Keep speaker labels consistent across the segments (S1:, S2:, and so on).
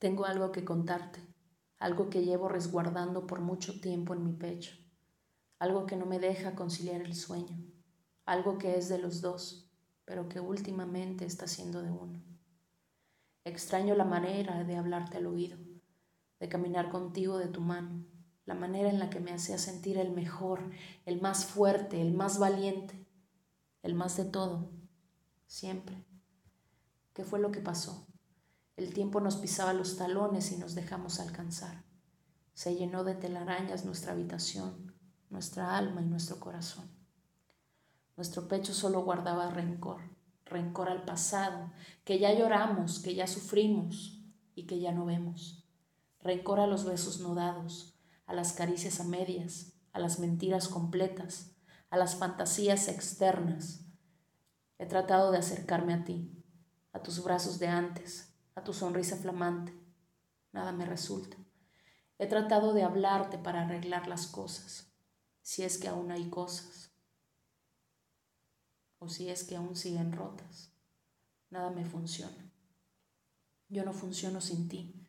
S1: Tengo algo que contarte, algo que llevo resguardando por mucho tiempo en mi pecho, algo que no me deja conciliar el sueño, algo que es de los dos, pero que últimamente está siendo de uno. Extraño la manera de hablarte al oído, de caminar contigo de tu mano, la manera en la que me hacía sentir el mejor, el más fuerte, el más valiente, el más de todo, siempre. ¿Qué fue lo que pasó? El tiempo nos pisaba los talones y nos dejamos alcanzar. Se llenó de telarañas nuestra habitación, nuestra alma y nuestro corazón. Nuestro pecho solo guardaba rencor, rencor al pasado, que ya lloramos, que ya sufrimos y que ya no vemos. Rencor a los besos no dados, a las caricias a medias, a las mentiras completas, a las fantasías externas. He tratado de acercarme a ti, a tus brazos de antes, a tu sonrisa flamante. Nada me resulta. He tratado de hablarte para arreglar las cosas, si es que aún hay cosas, o si es que aún siguen rotas. Nada me funciona. Yo no funciono sin ti.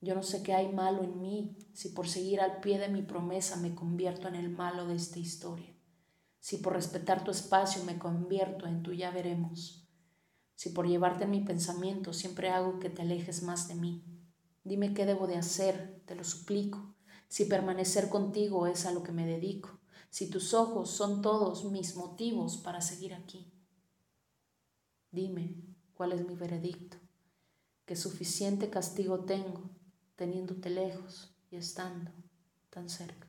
S1: Yo no sé qué hay malo en mí si por seguir al pie de mi promesa me convierto en el malo de esta historia. Si por respetar tu espacio me convierto en tu ya veremos. Si por llevarte en mi pensamiento siempre hago que te alejes más de mí, dime qué debo de hacer, te lo suplico. Si permanecer contigo es a lo que me dedico, si tus ojos son todos mis motivos para seguir aquí. Dime cuál es mi veredicto, qué suficiente castigo tengo teniéndote lejos y estando tan cerca.